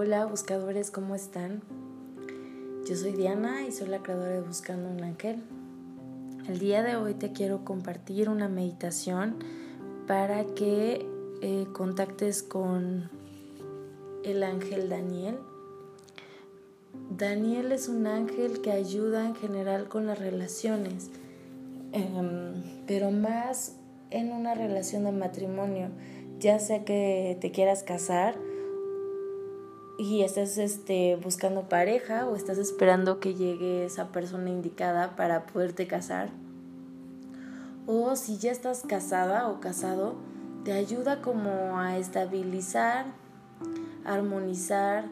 Hola buscadores, ¿cómo están? Yo soy Diana y soy la creadora de Buscando un Ángel. El día de hoy te quiero compartir una meditación para que eh, contactes con el ángel Daniel. Daniel es un ángel que ayuda en general con las relaciones, em, pero más en una relación de matrimonio, ya sea que te quieras casar y estás este, buscando pareja o estás esperando que llegue esa persona indicada para poderte casar. O si ya estás casada o casado, te ayuda como a estabilizar, armonizar,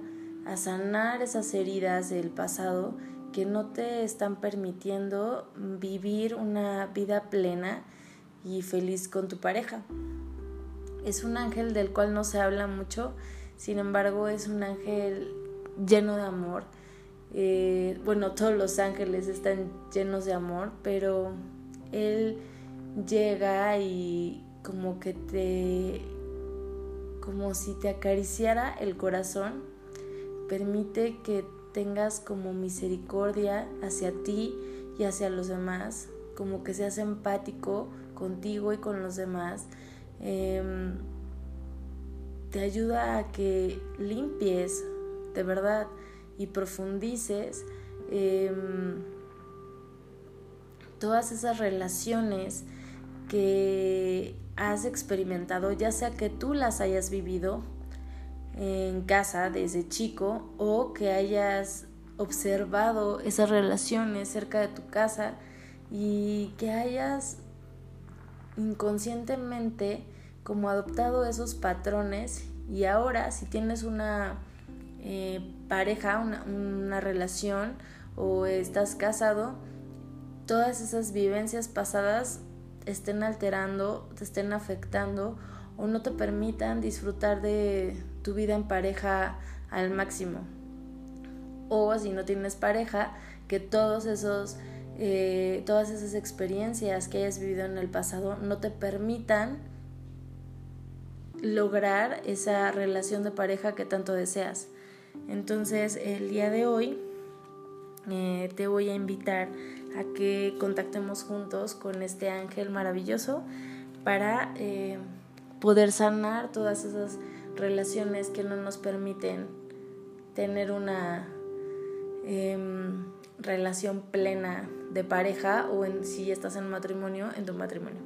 a sanar esas heridas del pasado que no te están permitiendo vivir una vida plena y feliz con tu pareja. Es un ángel del cual no se habla mucho, sin embargo es un ángel lleno de amor. Eh, bueno, todos los ángeles están llenos de amor, pero él llega y como que te, como si te acariciara el corazón, permite que tengas como misericordia hacia ti y hacia los demás, como que seas empático contigo y con los demás. Em, te ayuda a que limpies de verdad y profundices em, todas esas relaciones que has experimentado, ya sea que tú las hayas vivido en casa desde chico o que hayas observado esas relaciones cerca de tu casa y que hayas inconscientemente como adoptado esos patrones y ahora si tienes una eh, pareja, una, una relación o estás casado, todas esas vivencias pasadas estén alterando, te estén afectando o no te permitan disfrutar de tu vida en pareja al máximo. O si no tienes pareja, que todos esos eh, todas esas experiencias que hayas vivido en el pasado no te permitan lograr esa relación de pareja que tanto deseas. Entonces el día de hoy eh, te voy a invitar a que contactemos juntos con este ángel maravilloso para eh, poder sanar todas esas relaciones que no nos permiten tener una em, relación plena de pareja o si estás en matrimonio, en tu matrimonio.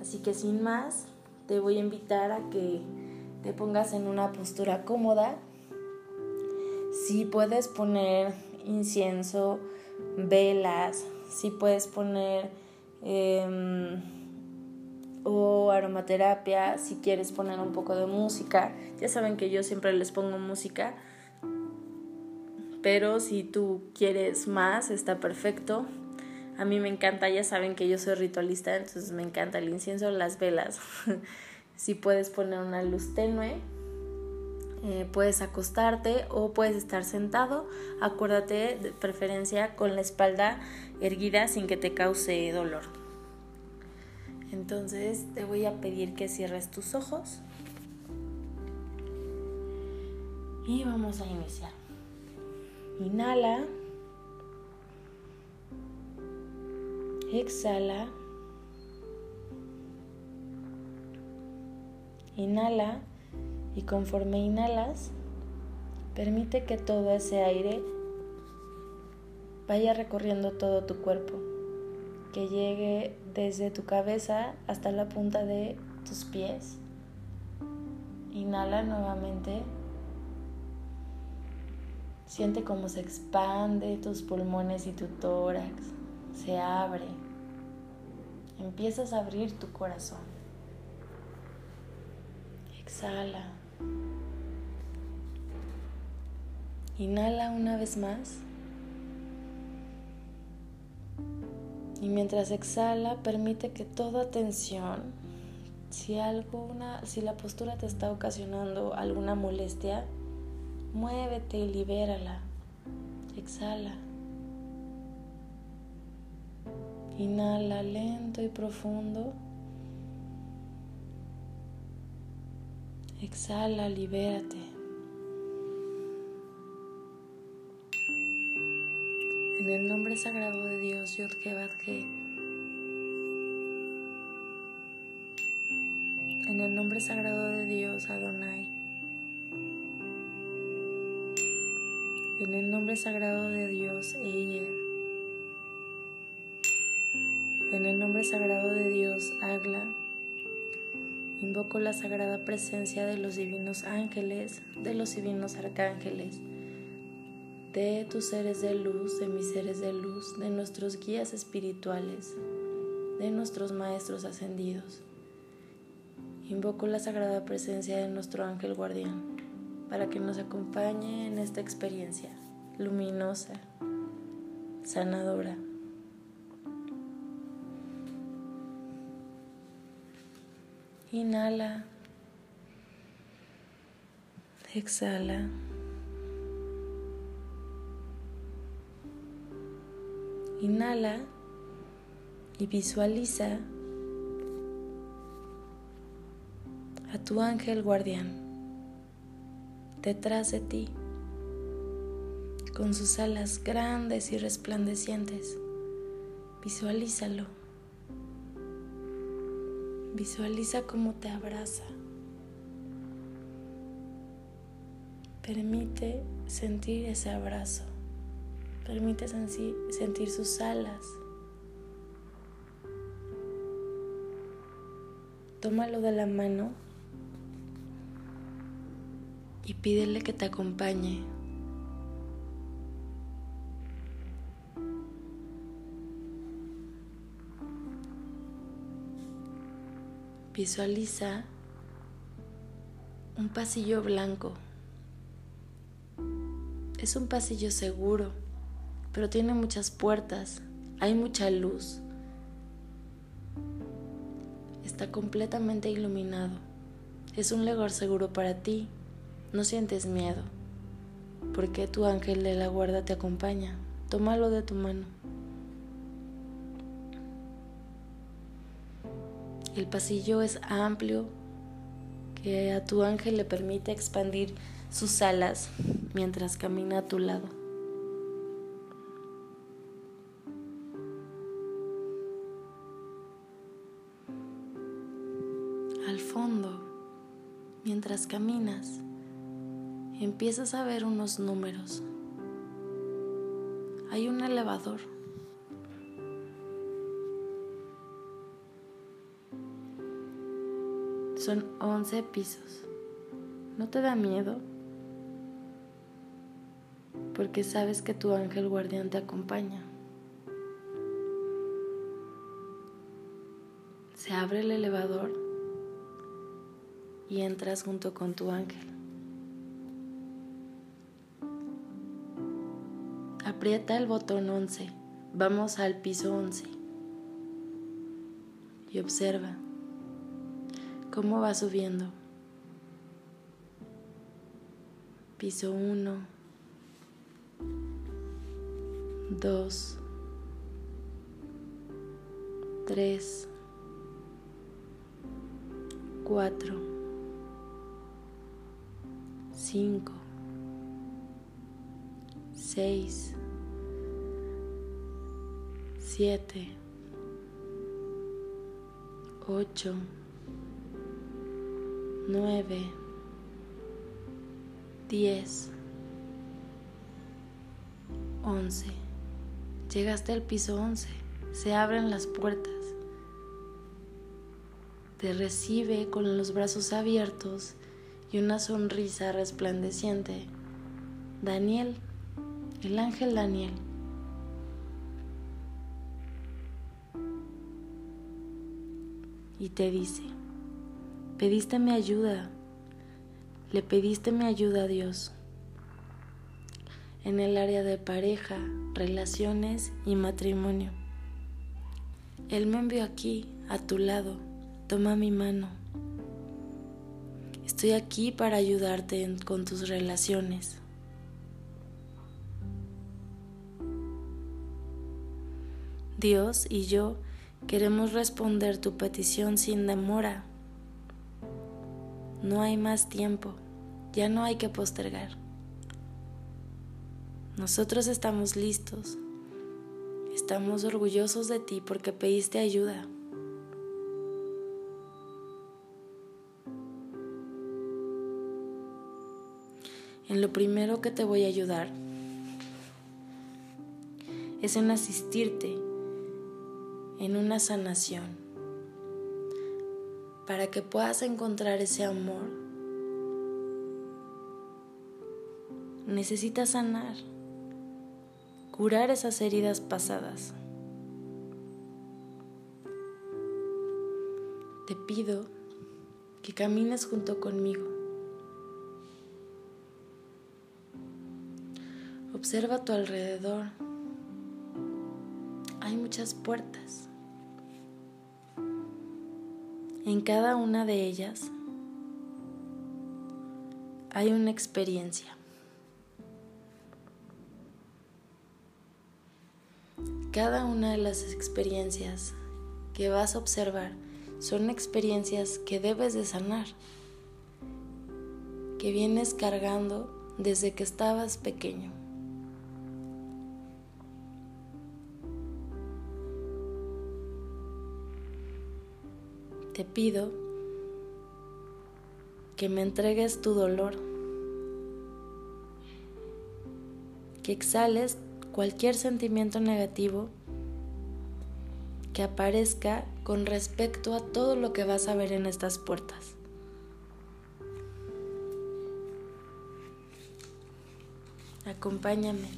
Así que sin más, te voy a invitar a que te pongas en una postura cómoda. Si puedes poner incienso, velas, si puedes poner em, o aromaterapia, si quieres poner un poco de música. Ya saben que yo siempre les pongo música pero si tú quieres más, está perfecto. A mí me encanta, ya saben que yo soy ritualista, entonces me encanta el incienso, las velas. si puedes poner una luz tenue, eh, puedes acostarte o puedes estar sentado. Acuérdate de preferencia con la espalda erguida sin que te cause dolor. Entonces te voy a pedir que cierres tus ojos y vamos a iniciar. Inhala. Exhala. Inhala y conforme inhalas, permite que todo ese aire vaya recorriendo todo tu cuerpo, que llegue desde tu cabeza hasta la punta de tus pies. Inhala nuevamente. Siente cómo se expande tus pulmones y tu tórax, se abre. Empiezas a abrir tu corazón. Exhala. Inhala una vez más. Y mientras exhala, permite que toda tensión, si, alguna, si la postura te está ocasionando alguna molestia, Muévete y libérala. Exhala. Inhala lento y profundo. Exhala, libérate. En el nombre sagrado de Dios, Yodkebatke. En el nombre sagrado de Dios, Adonai. En el nombre sagrado de Dios, Eye. En el nombre sagrado de Dios, Agla. Invoco la sagrada presencia de los divinos ángeles, de los divinos arcángeles, de tus seres de luz, de mis seres de luz, de nuestros guías espirituales, de nuestros maestros ascendidos Invoco la sagrada presencia de nuestro ángel guardián para que nos acompañe en esta experiencia luminosa, sanadora. Inhala. Exhala. Inhala y visualiza a tu ángel guardián detrás de ti, con sus alas grandes y resplandecientes. Visualízalo. Visualiza cómo te abraza. Permite sentir ese abrazo. Permite sentir sus alas. Tómalo de la mano y pídele que te acompañe. Visualiza un pasillo blanco. Es un pasillo seguro, pero tiene muchas puertas, hay mucha luz. Está completamente iluminado. Es un lugar seguro para ti no sientes miedo, porque tu ángel de la guarda te acompaña. Tómalo de tu mano. El pasillo es amplio, que a tu ángel le permite expandir sus alas mientras camina a tu lado. Al fondo, mientras caminas, empiezas a ver unos números. Hay un elevador. Son 11 pisos. ¿No te da miedo? Porque sabes que tu ángel guardián te acompaña. Se abre el elevador y entras junto con tu ángel. Aprieta el botón 11. Vamos al piso 11. Y observa cómo va subiendo. Piso 1, 2, 3, 4, 5, 6, siete, ocho, nueve, diez, once. Llegaste al piso once. Se abren las puertas. Te recibe con los brazos abiertos y una sonrisa resplandeciente. Daniel, el ángel Daniel. y te dice, pediste mi ayuda, le pediste mi ayuda a Dios en el área de pareja, relaciones y matrimonio. Él me envió aquí, a tu lado, toma mi mano. Estoy aquí para ayudarte con tus relaciones. Dios y yo Queremos responder tu petición sin demora. No hay más tiempo, ya no hay que postergar. Nosotros estamos listos, Estamos orgullosos de ti porque pediste ayuda. En lo primero que te voy a ayudar es en asistirte en una sanación para que puedas encontrar ese amor. Necesitas sanar, curar esas heridas pasadas. Te pido que camines junto conmigo. Observa a tu alrededor hay muchas puertas. En cada una de ellas hay una experiencia. Cada una de las experiencias que vas a observar son experiencias que debes de sanar, que vienes cargando desde que estabas pequeño. Te pido que me entregues tu dolor, que exhales cualquier sentimiento negativo que aparezca con respecto a todo lo que vas a ver en estas puertas. Acompáñame.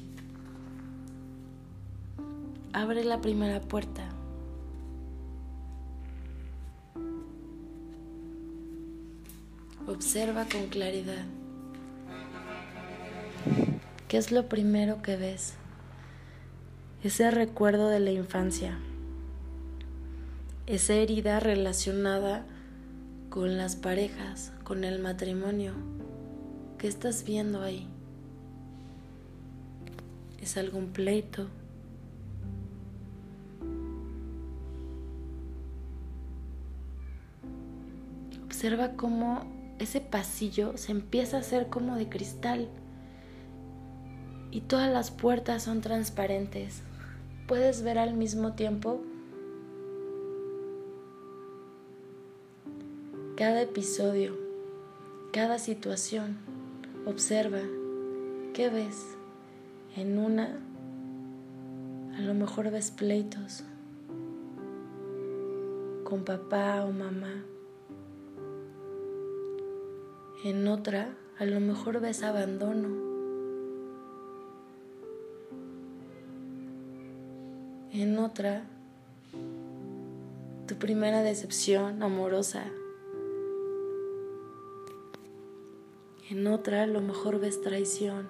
Abre la primera puerta. Observa con claridad. ¿Qué es lo primero que ves? Ese recuerdo de la infancia. Esa herida relacionada con las parejas, con el matrimonio. ¿Qué estás viendo ahí? ¿Es algún pleito? Observa cómo ese pasillo se empieza a hacer como de cristal y todas las puertas son transparentes. Puedes ver al mismo tiempo cada episodio, cada situación. Observa qué ves. En una, a lo mejor ves pleitos con papá o mamá en otra, a lo mejor ves abandono. En otra, tu primera decepción amorosa. En otra, a lo mejor ves traición.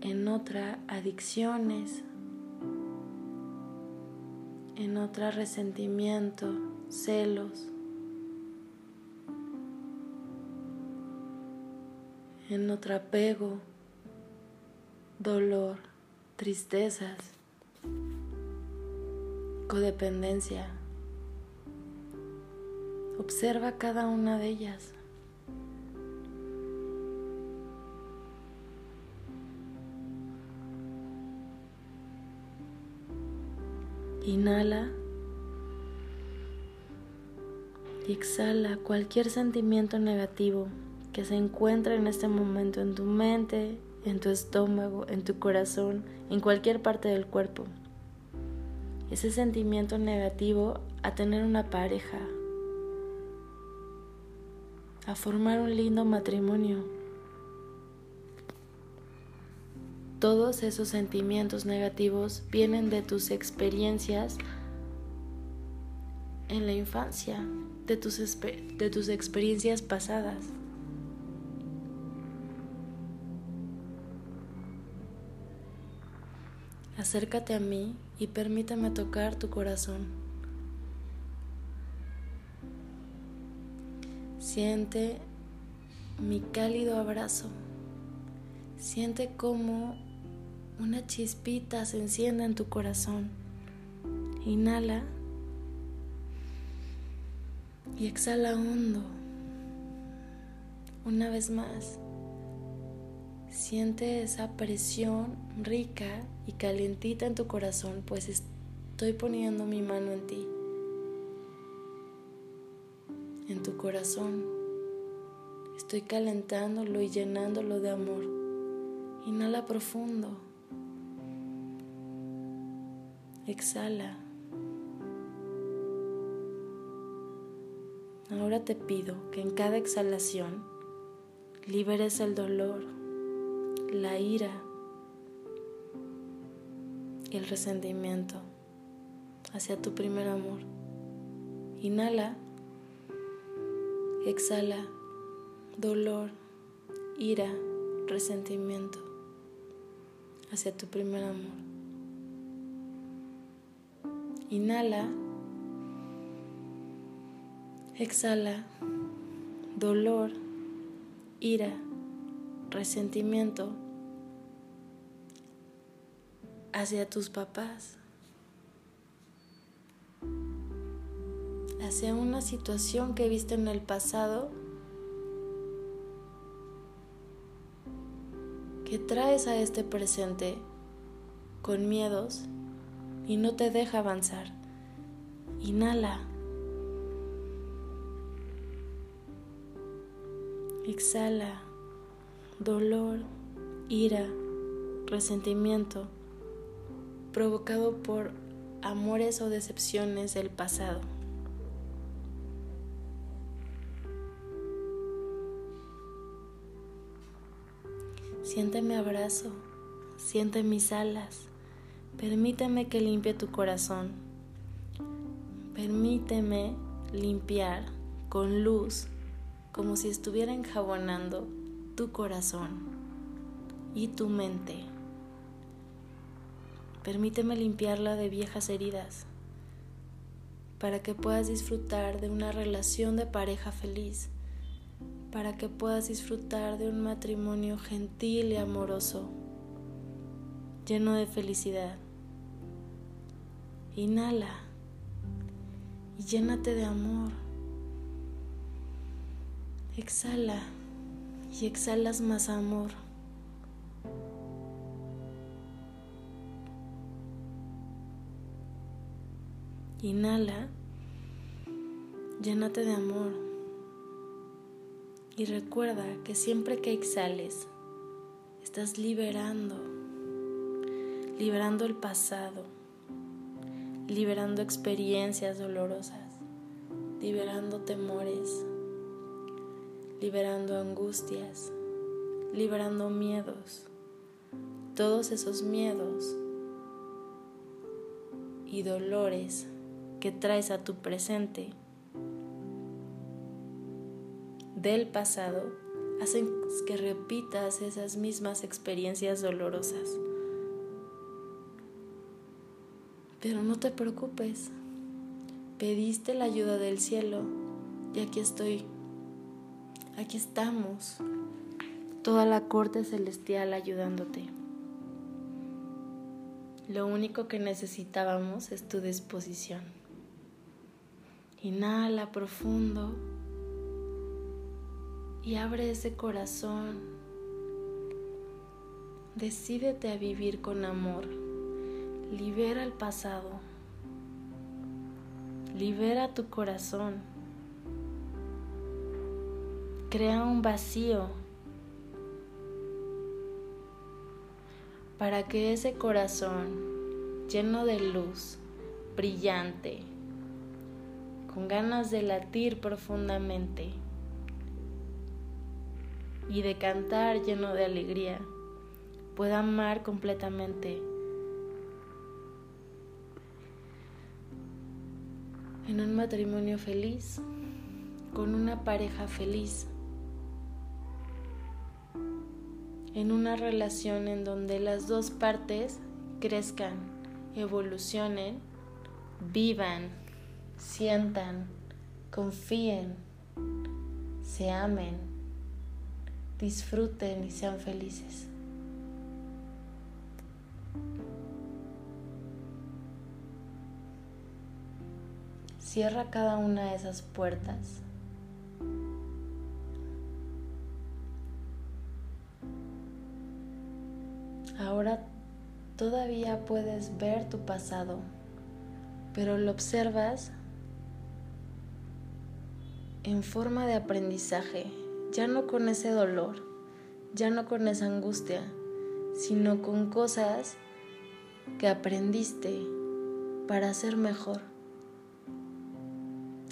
En otra, adicciones. En otra, resentimiento, celos. En otro apego, dolor, tristezas, codependencia. Observa cada una de ellas. Inhala y exhala cualquier sentimiento negativo que se encuentra en este momento en tu mente, en tu estómago, en tu corazón, en cualquier parte del cuerpo. Ese sentimiento negativo a tener una pareja, a formar un lindo matrimonio. Todos esos sentimientos negativos vienen de tus experiencias en la infancia, de tus, de tus experiencias pasadas. Acércate a mí y permítame tocar tu corazón. Siente mi cálido abrazo. Siente como una chispita se enciende en tu corazón. Inhala y exhala hondo. Una vez más. Siente esa presión rica y calientita en tu corazón, pues estoy poniendo mi mano en ti, en tu corazón. Estoy calentándolo y llenándolo de amor. Inhala profundo. Exhala. Ahora te pido que en cada exhalación liberes el dolor, la ira y el resentimiento hacia tu primer amor. Inhala, exhala, dolor, ira, resentimiento hacia tu primer amor. Inhala, exhala, dolor, ira, resentimiento hacia tus papás, hacia una situación que viste en el pasado que traes a este presente con miedos y no te deja avanzar. Inhala. Exhala dolor, ira, resentimiento provocado por amores o decepciones del pasado. Siente mi abrazo, siente mis alas, permíteme que limpie tu corazón, permíteme limpiar con luz como si estuviera enjabonando tu corazón y tu mente. Permíteme limpiarla de viejas heridas para que puedas disfrutar de una relación de pareja feliz, para que puedas disfrutar de un matrimonio gentil y amoroso, lleno de felicidad. Inhala y llénate de amor. Exhala y exhalas más amor. Inhala, llénate de amor. Y recuerda que siempre que exhales, estás liberando, liberando el pasado, liberando experiencias dolorosas, liberando temores liberando angustias, liberando miedos, todos esos miedos y dolores que traes a tu presente del pasado hacen que repitas esas mismas experiencias dolorosas. Pero no te preocupes, pediste la ayuda del cielo y aquí estoy Aquí estamos, toda la corte celestial ayudándote. Lo único que necesitábamos es tu disposición. Inhala profundo y abre ese corazón. Decídete a vivir con amor. Libera el pasado. Libera tu corazón crea un vacío para que ese corazón lleno de luz, brillante, con ganas de latir profundamente y de cantar lleno de alegría, pueda amar completamente. En un matrimonio feliz, con una pareja feliz. en una relación en donde las dos partes crezcan, evolucionen, vivan, sientan, confíen, se amen, disfruten y sean felices. Cierra cada una de esas puertas Ahora todavía puedes ver tu pasado, pero lo observas en forma de aprendizaje, ya no con ese dolor, ya no con esa angustia, sino con cosas que aprendiste para ser mejor.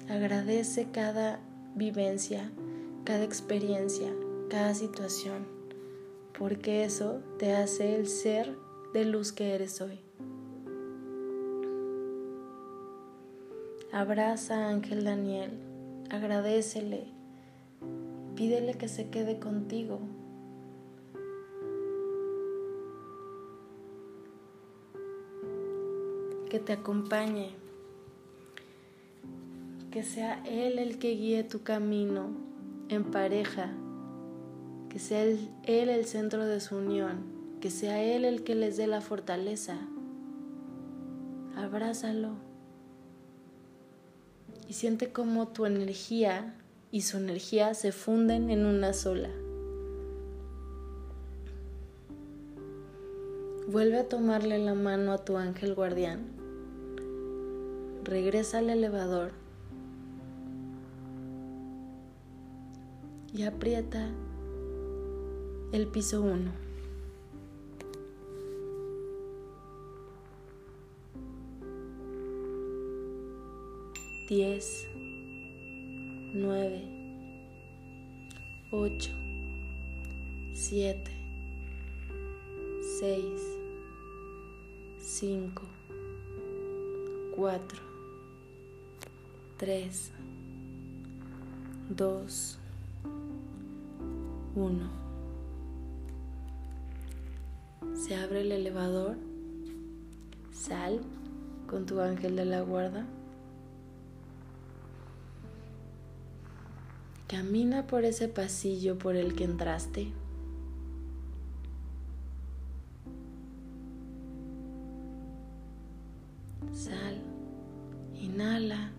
Agradece cada vivencia, cada experiencia, cada situación, porque eso te hace el ser de luz que eres hoy. Abraza a Ángel Daniel, agradecele, pídele que se quede contigo. Que te acompañe, que sea Él el que guíe tu camino en pareja, que sea Él el centro de su unión, que sea Él el que les dé la fortaleza. Abrázalo y siente cómo tu energía y su energía se funden en una sola. Vuelve a tomarle la mano a tu ángel guardián. Regresa al elevador y aprieta el piso 1. Diez, nueve, ocho, siete, seis, cinco, cuatro, tres, dos, 1. Se abre el elevador. Sal con tu ángel de la guarda. Camina por ese pasillo por el que entraste. Sal, inhala.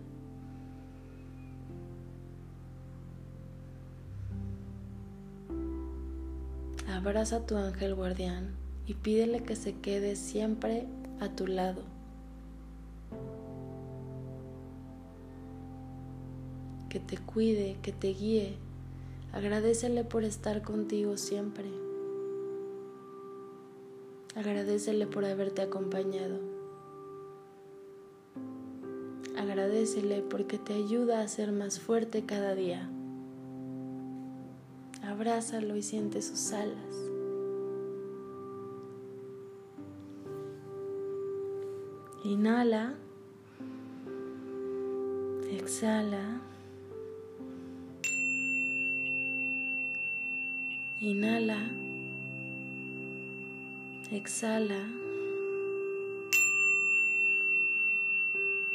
Abraza a tu ángel guardián y pídele que se quede siempre a tu lado. Te cuide, que te guíe. Agradecele por estar contigo siempre. Agradecele por haberte acompañado. Agradecele porque te ayuda a ser más fuerte cada día. Abrázalo y siente sus alas. Inhala. Exhala. Inhala. Exhala.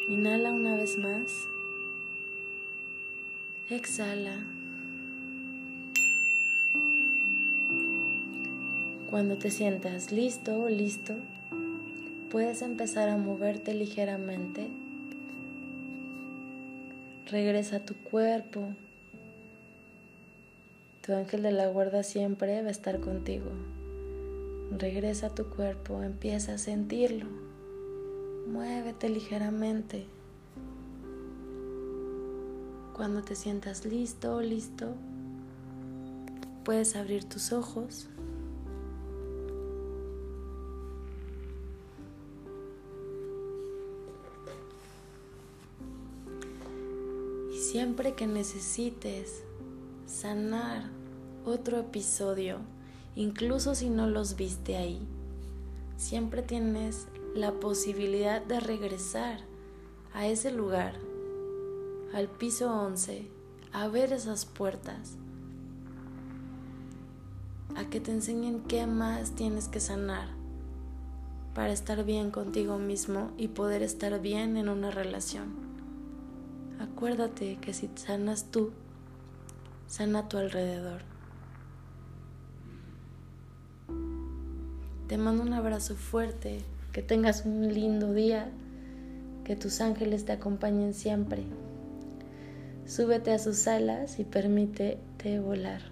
Inhala una vez más. Exhala. Cuando te sientas listo o listo, puedes empezar a moverte ligeramente. Regresa a tu cuerpo. Tu ángel de la guarda siempre va a estar contigo. Regresa a tu cuerpo, empieza a sentirlo. Muévete ligeramente. Cuando te sientas listo o listo, puedes abrir tus ojos. Siempre que necesites sanar otro episodio, incluso si no los viste ahí, siempre tienes la posibilidad de regresar a ese lugar, al piso 11, a ver esas puertas, a que te enseñen qué más tienes que sanar para estar bien contigo mismo y poder estar bien en una relación. Acuérdate que si sanas tú, sana a tu alrededor. Te mando un abrazo fuerte, que tengas un lindo día, que tus ángeles te acompañen siempre. Súbete a sus alas y permítete volar.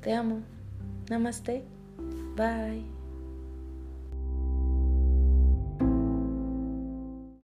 Te amo. Namaste. Bye.